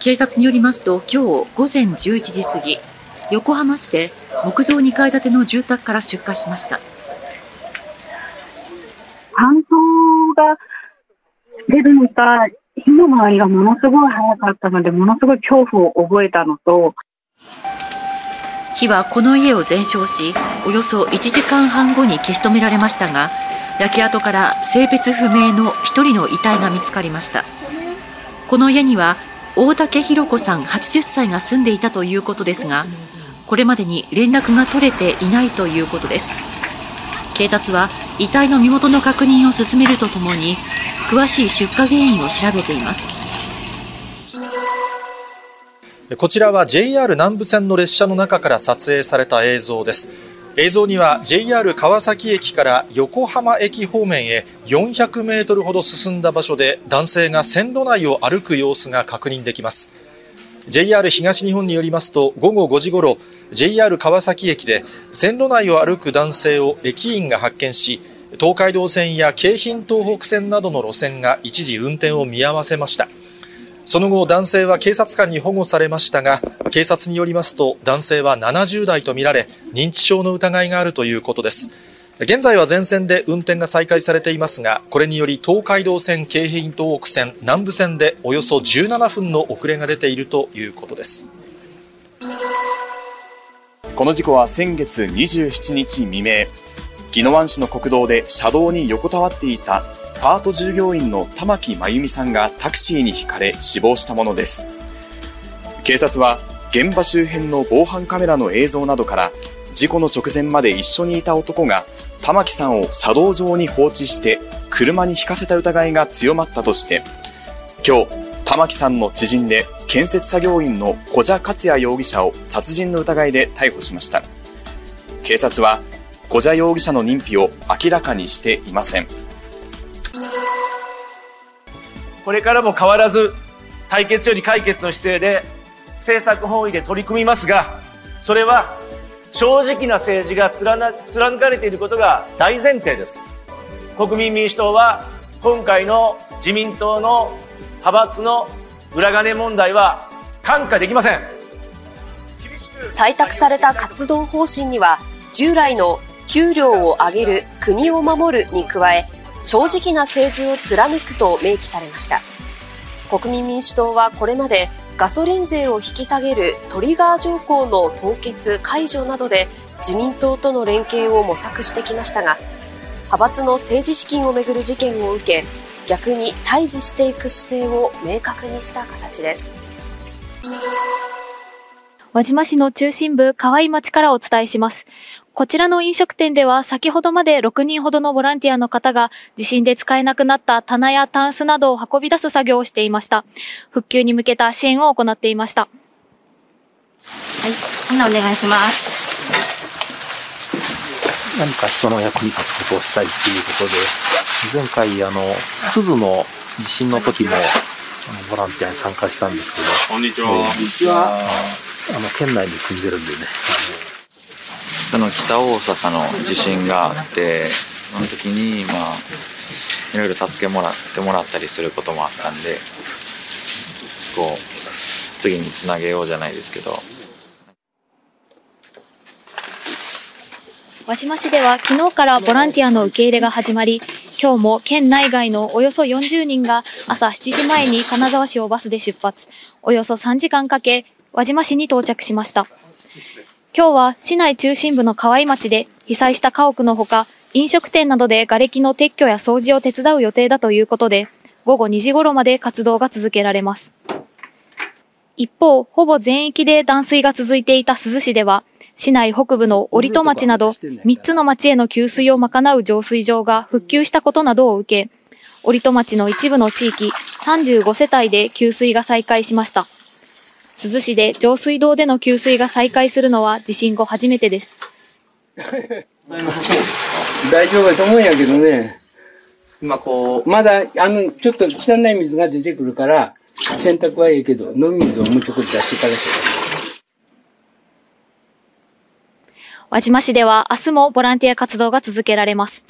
警察によりますと今日午前11時過ぎ横浜市で木造2階建ての住宅から出火しました。搬送が出るのか火の回りがものすごい早かったのでものすごい恐怖を覚えたのと火はこの家を全焼しおよそ1時間半後に消し止められましたが焼け跡から性別不明の1人の遺体が見つかりました。この家には大竹弘子さん80歳が住んでいたということですがこれまでに連絡が取れていないということです。警察は遺体の身元の確認を進めるとともに詳しい出火原因を調べています。こちらは JR 南武線の列車の中から撮影された映像です。映像には JR 川崎駅から横浜駅方面へ400メートルほど進んだ場所で男性が線路内を歩く様子が確認できます。JR 東日本によりますと午後5時ごろ JR 川崎駅で線路内を歩く男性を駅員が発見し東海道線や京浜東北線などの路線が一時運転を見合わせました。その後男性は警察官に保護されましたが警察によりますと男性は70代とみられ認知症の疑いがあるということです。現在は全線で運転が再開されていますがこれにより東海道線京浜東北線南武線でおよそ17分の遅れが出ているということです。この事故は先月27日未明宜野湾市の国道で車道に横たわっていたパート従業員の玉木真由美さんがタクシーにひかれ死亡したものです。警察は現場周辺の防犯カメラの映像などから事故の直前まで一緒にいた男が玉木さんを車道上に放置して車にひかせた疑いが強まったとして今日玉木さんの知人で建設作業員の小蛇克也容疑者を殺人の疑いで逮捕しました警察は小蛇容疑者の認否を明らかにしていませんこれからも変わらず対決より解決の姿勢で政策本位で取り組みますがそれは正直な政治が貫かれていることが大前提です。国民民主党は今回の自民党の派閥の裏金問題は看過できません。採択された活動方針には従来の給料を上げる国を守るに加え正直な政治を貫くと明記されました。国民民主党はこれまでガソリン税を引き下げるトリガー条項の凍結解除などで自民党との連携を模索してきましたが派閥の政治資金をめぐる事件を受け逆に対峙していく姿勢を明確にした形です。輪島市の中心部河合町からお伝えしますこちらの飲食店では先ほどまで6人ほどのボランティアの方が地震で使えなくなった棚やタンスなどを運び出す作業をしていました。復旧に向けた支援を行っていました。はい、みんなお願いします。何か人の役に立つことをしたいっていうことで、前回あの、鈴の地震の時も、ボランティアに参加したんですけど。こんにちは。こんにちは。あの、県内に住んでるんでね。その北大阪の地震があってその時にまあいろいろ助けもらってもらったりすることもあったんでこう次につなげようじゃないですけど輪島市では昨日からボランティアの受け入れが始まり今日も県内外のおよそ40人が朝7時前に金沢市をバスで出発およそ3時間かけ輪島市に到着しました今日は市内中心部の河合町で被災した家屋のほか、飲食店などで瓦礫の撤去や掃除を手伝う予定だということで、午後2時頃まで活動が続けられます。一方、ほぼ全域で断水が続いていた珠洲市では、市内北部の折戸町など3つの町への給水を賄う浄水場が復旧したことなどを受け、折戸町の一部の地域35世帯で給水が再開しました。珠洲市で上水道での給水が再開するのは地震後初めてです。大丈夫だと思うんやけどね。今こう、まだ、あの、ちょっと汚い水が出てくるから、洗濯はいいけど、飲み水をもうちょっと出してからし輪島市では明日もボランティア活動が続けられます。